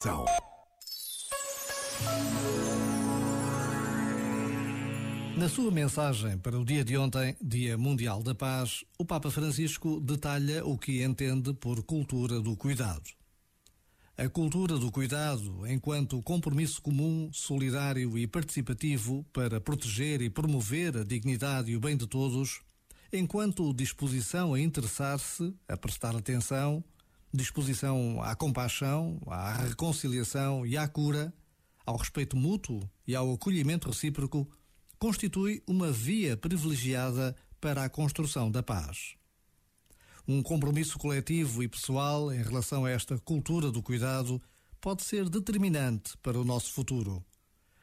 São. Na sua mensagem para o dia de ontem, Dia Mundial da Paz, o Papa Francisco detalha o que entende por cultura do cuidado. A cultura do cuidado, enquanto compromisso comum, solidário e participativo para proteger e promover a dignidade e o bem de todos, enquanto disposição a interessar-se, a prestar atenção, disposição à compaixão, à reconciliação e à cura, ao respeito mútuo e ao acolhimento recíproco, constitui uma via privilegiada para a construção da paz. Um compromisso coletivo e pessoal em relação a esta cultura do cuidado pode ser determinante para o nosso futuro.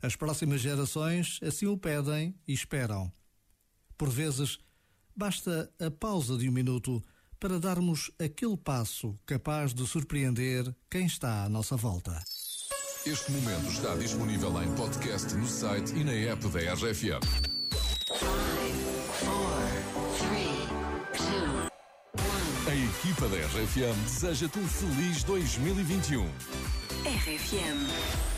As próximas gerações assim o pedem e esperam. Por vezes, basta a pausa de um minuto para darmos aquele passo capaz de surpreender quem está à nossa volta. Este momento está disponível em podcast no site e na app da RFM. A equipa da RFM deseja-te um feliz 2021. RFM.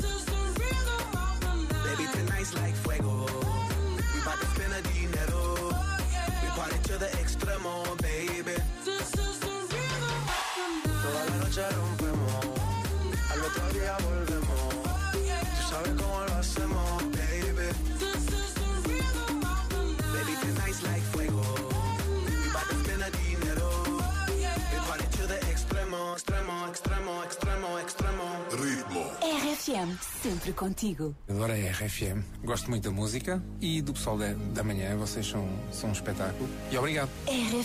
noche rompemos, al otro día volvemos. Tú sabes cómo lo hacemos, baby. Baby, tonight's like fuego. We bout to spend a dinero. We party to the extremo, extremo, extremo, extremo, extremo. Ritmo. RFM. RFM, sempre contigo. Adoro a RFM, gosto muito da música e do pessoal da, da manhã, vocês são, são um espetáculo. E obrigado. RFM.